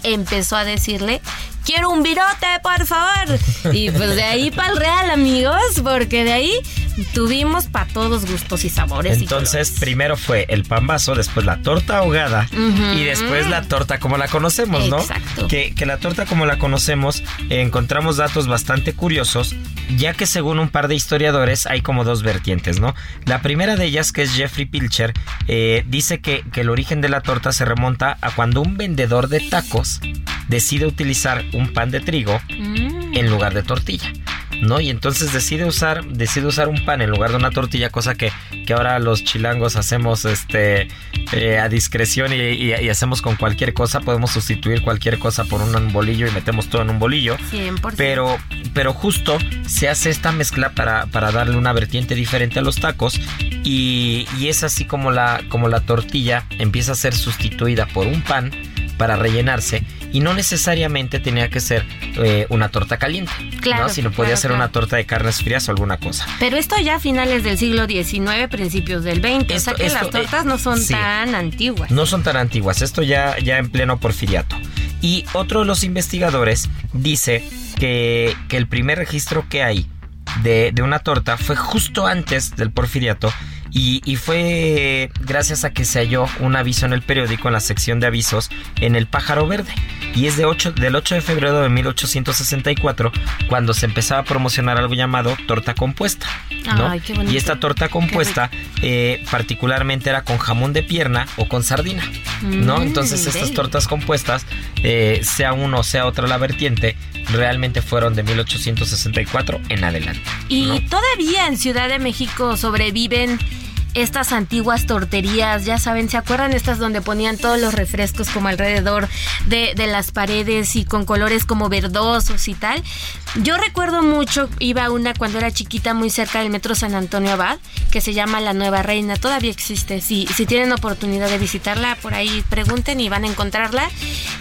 empezó a decirle, quiero un virote, por favor. Y pues de ahí para el real, amigos, porque de ahí tuvimos para todos gustos y sabores. y Entonces, primero fue el pambazo, después la torta ahogada y después la torta como la conocemos, ¿no? Exacto. Que, que la torta como la conocemos, eh, encontramos datos bastante curiosos, ya que según un par de historiadores hay como dos vertientes, ¿no? La primera de ellas, que es Jeffrey Pilcher, eh, dice que, que el origen de la torta se remonta a cuando un vendedor de tacos decide utilizar un pan de trigo Mm. en lugar de tortilla. ¿No? Y entonces decide usar, decide usar un pan en lugar de una tortilla, cosa que, que ahora los chilangos hacemos este eh, a discreción y, y- y hacemos con cualquier cosa. Podemos sustituir cualquier cosa por un bolillo y metemos todo en un bolillo. 100%. Pero, pero justo se hace esta mezcla para, para darle una vertiente diferente a los tacos. Y, y es así como la, como la tortilla empieza a ser sustituida por un pan para rellenarse. Y no necesariamente tenía que ser eh, una torta caliente. Claro, ¿no? Sino podía claro, ser claro. una torta de carnes frías o alguna cosa. Pero esto ya a finales del siglo XIX, principios del XX. o sea que esto, las tortas eh, no son sí. tan antiguas. No son tan antiguas, esto ya, ya en pleno porfiriato. Y otro de los investigadores dice que, que el primer registro que hay de, de una torta fue justo antes del porfiriato y, y fue gracias a que se halló un aviso en el periódico en la sección de avisos en el pájaro verde. Y es de 8, del 8 de febrero de 1864 cuando se empezaba a promocionar algo llamado torta compuesta. ¿no? Ay, qué bonito. Y esta torta compuesta eh, particularmente era con jamón de pierna o con sardina, ¿no? Mm, Entonces estas tortas compuestas, eh, sea uno o sea otra la vertiente, realmente fueron de 1864 en adelante. Y todavía en Ciudad de México sobreviven estas antiguas torterías, ya saben, ¿se acuerdan estas donde ponían todos los refrescos como alrededor de, de las paredes y con colores como verdosos y tal? Yo recuerdo mucho, iba una cuando era chiquita muy cerca del metro San Antonio Abad, que se llama La Nueva Reina, todavía existe, si, si tienen oportunidad de visitarla, por ahí pregunten y van a encontrarla.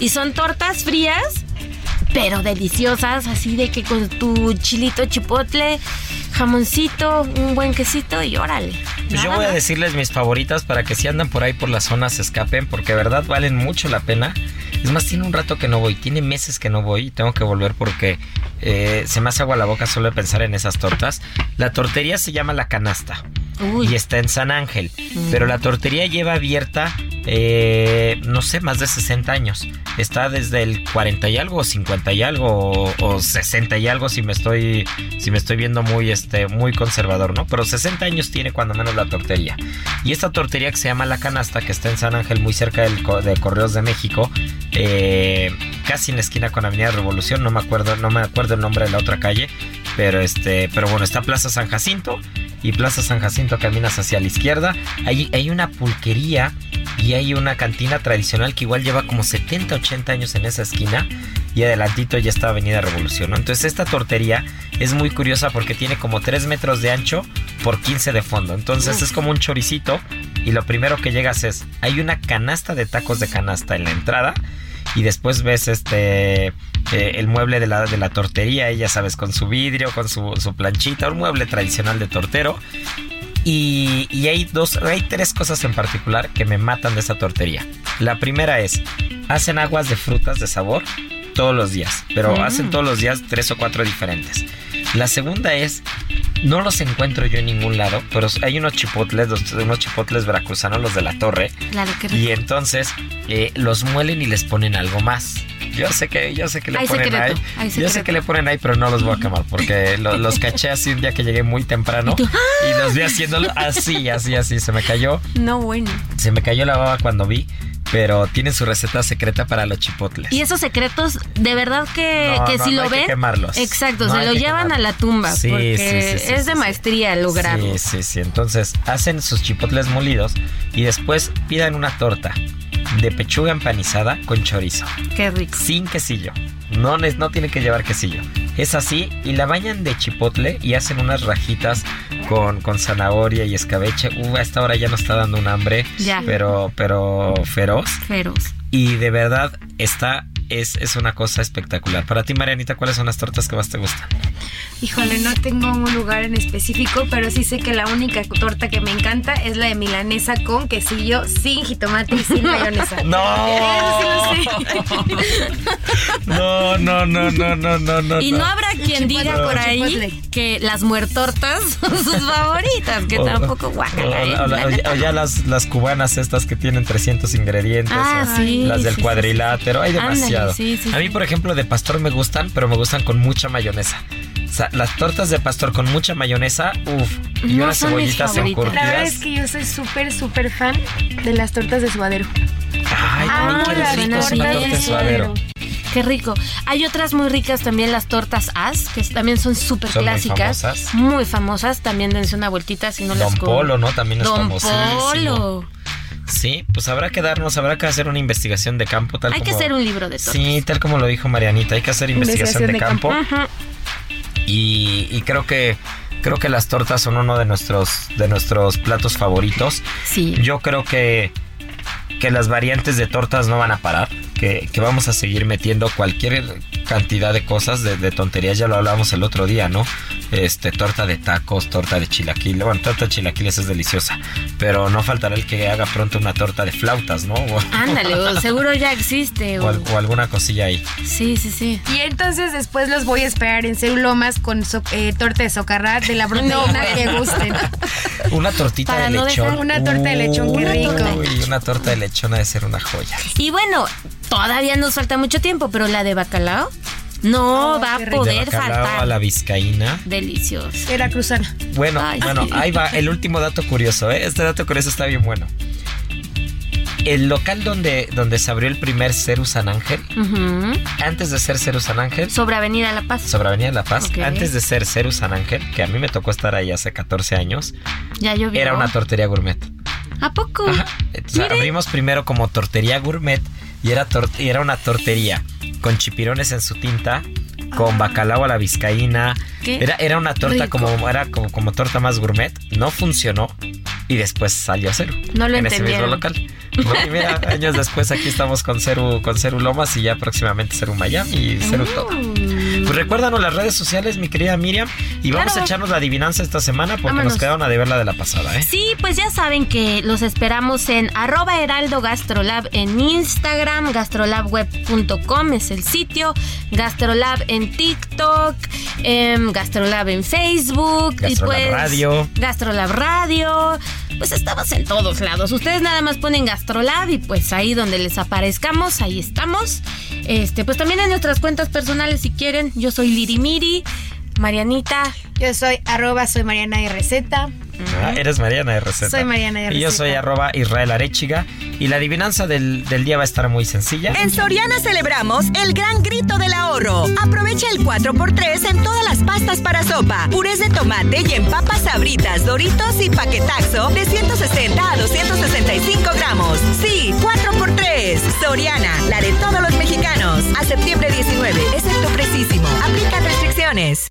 Y son tortas frías pero deliciosas, así de que con tu chilito chipotle, jamoncito, un buen quesito y órale. Pues yo voy a decirles mis favoritas para que si andan por ahí por las zonas se escapen, porque de verdad valen mucho la pena. Es más, tiene un rato que no voy, tiene meses que no voy y tengo que volver porque eh, se me hace agua la boca solo de pensar en esas tortas. La tortería se llama La Canasta Uy. y está en San Ángel, pero la tortería lleva abierta, eh, no sé, más de 60 años. Está desde el 40 y algo, o 50 y algo, o, o 60 y algo si me estoy, si me estoy viendo muy, este, muy conservador, ¿no? Pero 60 años tiene cuando menos la tortería. Y esta tortería que se llama La Canasta, que está en San Ángel, muy cerca del, de Correos de México, eh, casi en la esquina con Avenida Revolución, no me acuerdo, no me acuerdo el nombre de la otra calle, pero este, pero bueno, está Plaza San Jacinto y Plaza San Jacinto caminas hacia la izquierda. Hay, hay una pulquería y hay una cantina tradicional que igual lleva como 70, 80 años en esa esquina. Y adelantito ya está Avenida Revolución. ¿no? Entonces esta tortería es muy curiosa porque tiene como 3 metros de ancho por 15 de fondo. Entonces es como un choricito. Y lo primero que llegas es, hay una canasta de tacos de canasta en la entrada. Y después ves este eh, el mueble de la, de la tortería, ya sabes, con su vidrio, con su, su planchita, un mueble tradicional de tortero. Y, y hay dos, hay tres cosas en particular que me matan de esa tortería. La primera es, hacen aguas de frutas de sabor todos los días, pero hacen todos los días tres o cuatro diferentes. La segunda es, no los encuentro yo en ningún lado, pero hay unos chipotles, los- unos chipotles veracruzanos, los de la torre, Claro, qué rico. y entonces eh, los muelen y les ponen algo más. Yo sé que, yo sé que le Hay ponen secreto, ahí. Yo sé que le ponen ahí, pero no los voy a quemar porque lo- los caché así un día que llegué muy temprano Y tú, ¡ah! y los vi haciéndolo así, así, así. Se me cayó, No, bueno. se me cayó la baba cuando vi, pero tienen su receta secreta para los chipotles. Y esos secretos, de verdad que, No, que no, si no lo hay que ven. quemarlos. Exacto, se lo llevan quemarlos. a la tumba. Sí, porque sí, es de maestría lograrlo. Sí, sí, sí. Entonces hacen sus chipotles molidos y después pidan una torta de pechuga empanizada con chorizo. Qué rico. sin quesillo. No, no tiene que llevar quesillo. Es así y la bañan de chipotle y hacen unas rajitas con, con zanahoria y escabeche. Uh, a esta hora ya nos está dando un hambre, Ya. pero, pero feroz. Feroz. Y de verdad está, es, es una cosa espectacular. Para ti, Marianita, ¿cuáles son las tortas que más te gustan? Híjole, no tengo un lugar en específico, pero sí sé que la única torta que me encanta es la de milanesa con quesillo, sin jitomate y sin mayonesa. ¡No! Eso sí lo sé. No, no, no, no, no, no, no. Y no habrá quien chipotle, diga por ahí chipotle. que las muertortas son sus favoritas, que O- tampoco guacala. o- ¿eh? o- ya las, las cubanas estas que tienen 300 ingredientes. Ah, o sí, Las del sí, cuadrilátero. Hay Ándale, demasiado. sí, sí, a mí, por ejemplo, de pastor me gustan, pero me gustan con mucha mayonesa. O sea, las tortas de pastor con mucha mayonesa, uff. Y No unas son mis cebollitas favoritas. encurtidas. La verdad es que yo soy súper, súper fan de las tortas de suadero. Ay, Ah, qué las rico es una tortas torta de de suadero. Qué rico. Hay otras muy ricas también, las tortas As, que también son súper Son muy clásicas. famosas. Muy famosas. También dense una vueltita si no las Don con- Polo, ¿no? También es Don famosísimo. Polo. Sí, pues habrá que darnos, habrá que hacer una investigación de campo tal Hay que hacer un libro de tortas. Sí, tal como lo dijo Marianita, hay que hacer investigación, Investigación de, de campo. Ujú. Y, y creo que creo que las tortas son uno de nuestros de nuestros platos favoritos. Sí. Yo creo que que las variantes de tortas no van a parar, que, que vamos a seguir metiendo cualquier cantidad de cosas, de, de tonterías, ya lo hablábamos el otro día, ¿no? Este, torta de tacos, torta de chilaquiles, bueno, torta de chilaquiles es deliciosa, pero no faltará el que haga pronto una torta de flautas, ¿no? Ándale, o seguro ya existe. o o- al- o alguna cosilla ahí. Sí, sí, sí. Y entonces después los voy a esperar en Ceulomas con so- eh, torta de socarrat de la proteína que gusten. Una tortita Para de no lechón. dejar- Una torta de lechón, qué Uy, rico. una torta de lechón ha de ser una joya. Y bueno, todavía nos falta mucho tiempo, pero la de bacalao no Oh, va a. De poder bacalao faltar. a la vizcaína. Delicioso. Era cruzana. Bueno, Ay, bueno, ahí va el último dato curioso, ¿eh? Este dato curioso está bien bueno. el local donde, donde se abrió el primer Ceru San Ángel, antes de ser Ceru San Ángel, Sobre Avenida La Paz. sobre Avenida La Paz, antes de ser Ceru San Ángel, que a mí me tocó estar ahí hace 14 años, Ya llovió. era una tortería gourmet. ¿A poco? Ajá. Abrimos primero como tortería gourmet y era, y era una tortería con chipirones en su tinta, con bacalao a la vizcaína. ¿Qué? Era, era una torta Rico. como, era como, como torta más gourmet. No funcionó y después salió cero. No lo en ese mismo local. No, y mira, años después aquí estamos con Ceru, con Ceru Lomas y ya próximamente Ceru Miami y Ceru todo. Mm. Pues recuérdanos las redes sociales, mi querida Miriam, y vamos Claro. a echarnos la adivinanza esta semana porque Vámonos. nos quedaron a deber la de la pasada, ¿eh? Sí, pues ya saben que los esperamos en arroba heraldo gastrolab en Instagram, gastrolabweb.com es el sitio, gastrolab en TikTok, em, gastrolab en Facebook y Gastrolab pues Radio. Gastrolab Radio, pues estamos en todos lados. Ustedes nada más ponen gastrolab y pues ahí donde les aparezcamos, ahí estamos. Este, pues también en nuestras cuentas personales si quieren, yo soy Lirimiri, Marianita, Yo soy arroba, soy Mariana y Receta. Ah, eres Mariana de Receta. Soy Mariana de Y yo soy arroba Israel Arechiga. Y la adivinanza del, del día va a estar muy sencilla. En Soriana celebramos el gran grito del ahorro. Aprovecha el 4x3 en todas las pastas para sopa, purés de tomate y en papas sabritas, doritos y paquetaxo de 160 a 265 gramos. Sí, 4x3. Soriana, la de todos los mexicanos. A septiembre 19, excepto precisísimo. Aplican restricciones.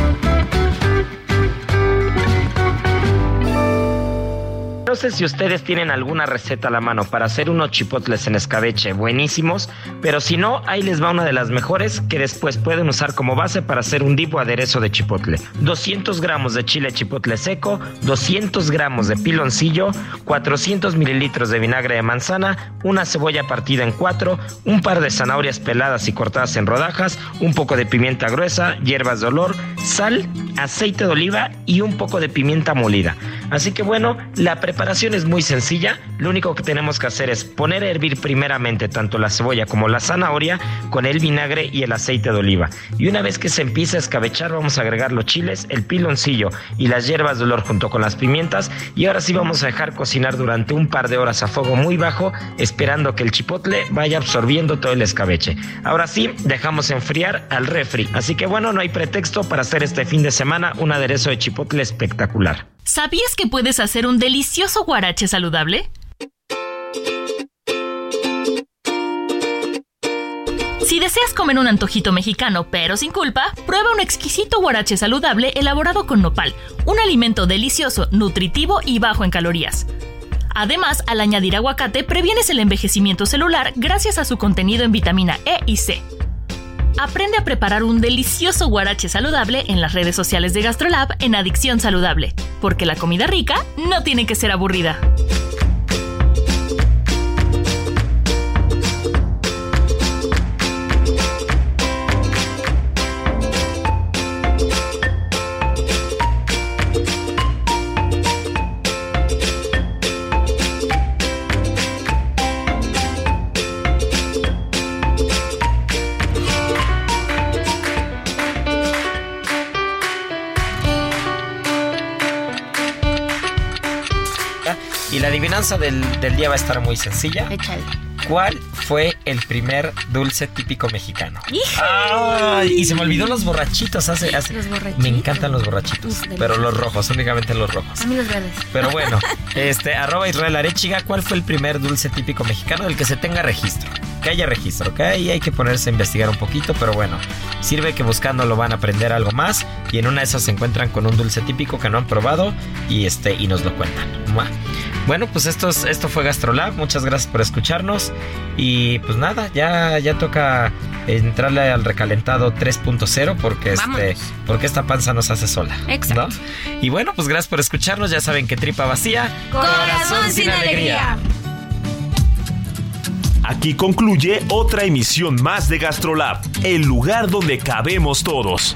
No sé si ustedes tienen alguna receta a la mano para hacer unos chipotles en escabeche buenísimos, pero si no, ahí les va una de las mejores que después pueden usar como base para hacer un dip o aderezo de chipotle. 200 gramos de chile chipotle seco, 200 gramos de piloncillo, 400 mililitros de vinagre de manzana, una cebolla partida en cuatro, un par de zanahorias peladas y cortadas en rodajas, un poco de pimienta gruesa, hierbas de olor, sal, aceite de oliva y un poco de pimienta molida. Así que bueno, la preparación es muy sencilla. Lo único que tenemos que hacer es poner a hervir primeramente tanto la cebolla como la zanahoria con el vinagre y el aceite de oliva. Y una vez que se empiece a escabechar, vamos a agregar los chiles, el piloncillo y las hierbas de olor junto con las pimientas. Y ahora sí vamos a dejar cocinar durante un par de horas a fuego muy bajo, esperando que el chipotle vaya absorbiendo todo el escabeche. Ahora sí, dejamos enfriar al refri. Así que bueno, no hay pretexto para hacer este fin de semana un aderezo de chipotle espectacular. ¿Sabías que puedes hacer un delicioso guarache saludable? Si deseas comer un antojito mexicano pero sin culpa, prueba un exquisito guarache saludable elaborado con nopal, un alimento delicioso, nutritivo y bajo en calorías. Además, al añadir aguacate previenes el envejecimiento celular gracias a su contenido en vitamina E y C. Aprende a preparar un delicioso guarache saludable en las redes sociales de GastroLab en Adicción Saludable, porque la comida rica no tiene que ser aburrida. Adivinanza del, del día va a estar muy sencilla. échale. ¿Cuál fue el primer dulce típico mexicano? Ay, y se me olvidó los borrachitos. Hace, hace- Los borrachitos. Me encantan los borrachitos, Uf, pero los rojos, únicamente los rojos. A mí los verdes. Pero bueno, este, arroba Israel Arechiga, ¿cuál fue el primer dulce típico mexicano del que se tenga registro? Que haya registro, que ahí hay que ponerse a investigar un poquito, pero bueno, sirve que buscándolo van a aprender algo más y en una de esas se encuentran con un dulce típico que no han probado y este y nos lo cuentan. ¿mua? Bueno, pues esto, es- esto fue Gastrolab, muchas gracias por escucharnos y pues nada, ya, ya toca entrarle al recalentado 3.0 porque este porque esta panza nos hace sola. Exacto. ¿no? Y bueno, pues gracias por escucharnos. Ya saben que tripa vacía, Corazón sin alegría. Aquí concluye otra emisión más de Gastrolab, el lugar donde cabemos todos.